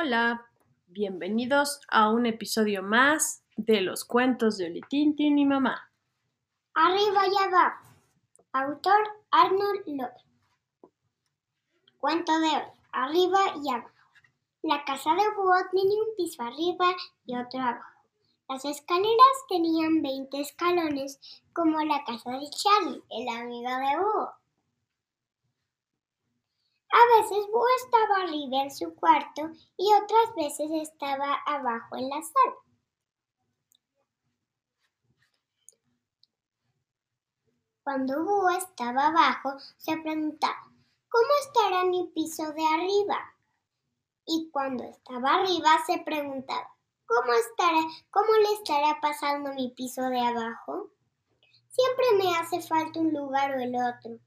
Hola, bienvenidos a un episodio más de los cuentos de Olitintin y mamá. Arriba y abajo. Autor Arnold López. Cuento de hoy. Arriba y abajo. La casa de Búho tenía un piso arriba y otro abajo. Las escaleras tenían 20 escalones como la casa de Charlie, el amigo de Búho. A veces Búho estaba arriba en su cuarto y otras veces estaba abajo en la sala. Cuando Búho estaba abajo, se preguntaba, ¿cómo estará mi piso de arriba? Y cuando estaba arriba, se preguntaba, ¿cómo estará, cómo le estará pasando mi piso de abajo? Siempre me hace falta un lugar o el otro.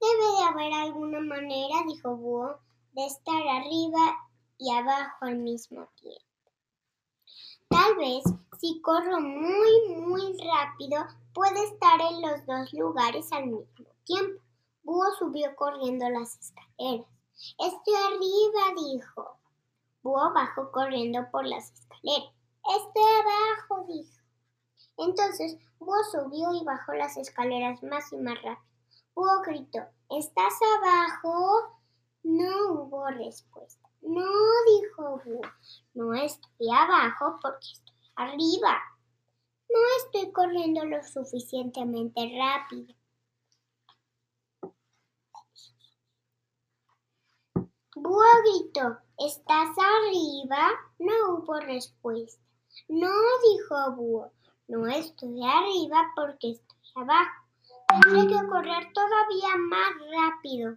Debe de haber alguna manera, dijo Búho, de estar arriba y abajo al mismo tiempo. Tal vez, si corro muy, muy rápido, puede estar en los dos lugares al mismo tiempo. Búho subió corriendo las escaleras. Estoy arriba, dijo. Búho bajó corriendo por las escaleras. Estoy abajo, dijo. Entonces, Búho subió y bajó las escaleras más y más rápido. Búho gritó, ¿estás abajo? No hubo respuesta. No, dijo Búho, no estoy abajo porque estoy arriba. No estoy corriendo lo suficientemente rápido. Búho gritó, ¿estás arriba? No hubo respuesta. No, dijo Búho, no estoy arriba porque estoy abajo. Tendré que correr todavía más rápido.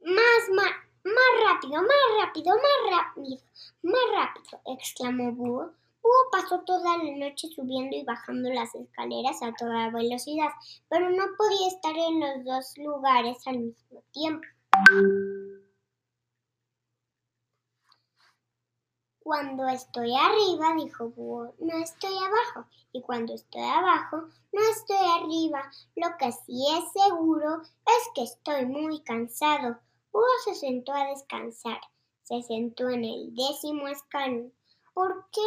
Más, más, más rápido, más rápido, más rápido, más rápido, exclamó Búho. Búho pasó toda la noche subiendo y bajando las escaleras a toda velocidad, pero no podía estar en los dos lugares al mismo tiempo. Cuando estoy arriba, dijo Búho, no estoy abajo. Y cuando estoy abajo, no estoy arriba. Lo que sí es seguro es que estoy muy cansado. Búho se sentó a descansar. Se sentó en el décimo escalón. Porque,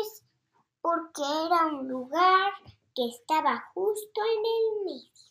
porque era un lugar que estaba justo en el medio.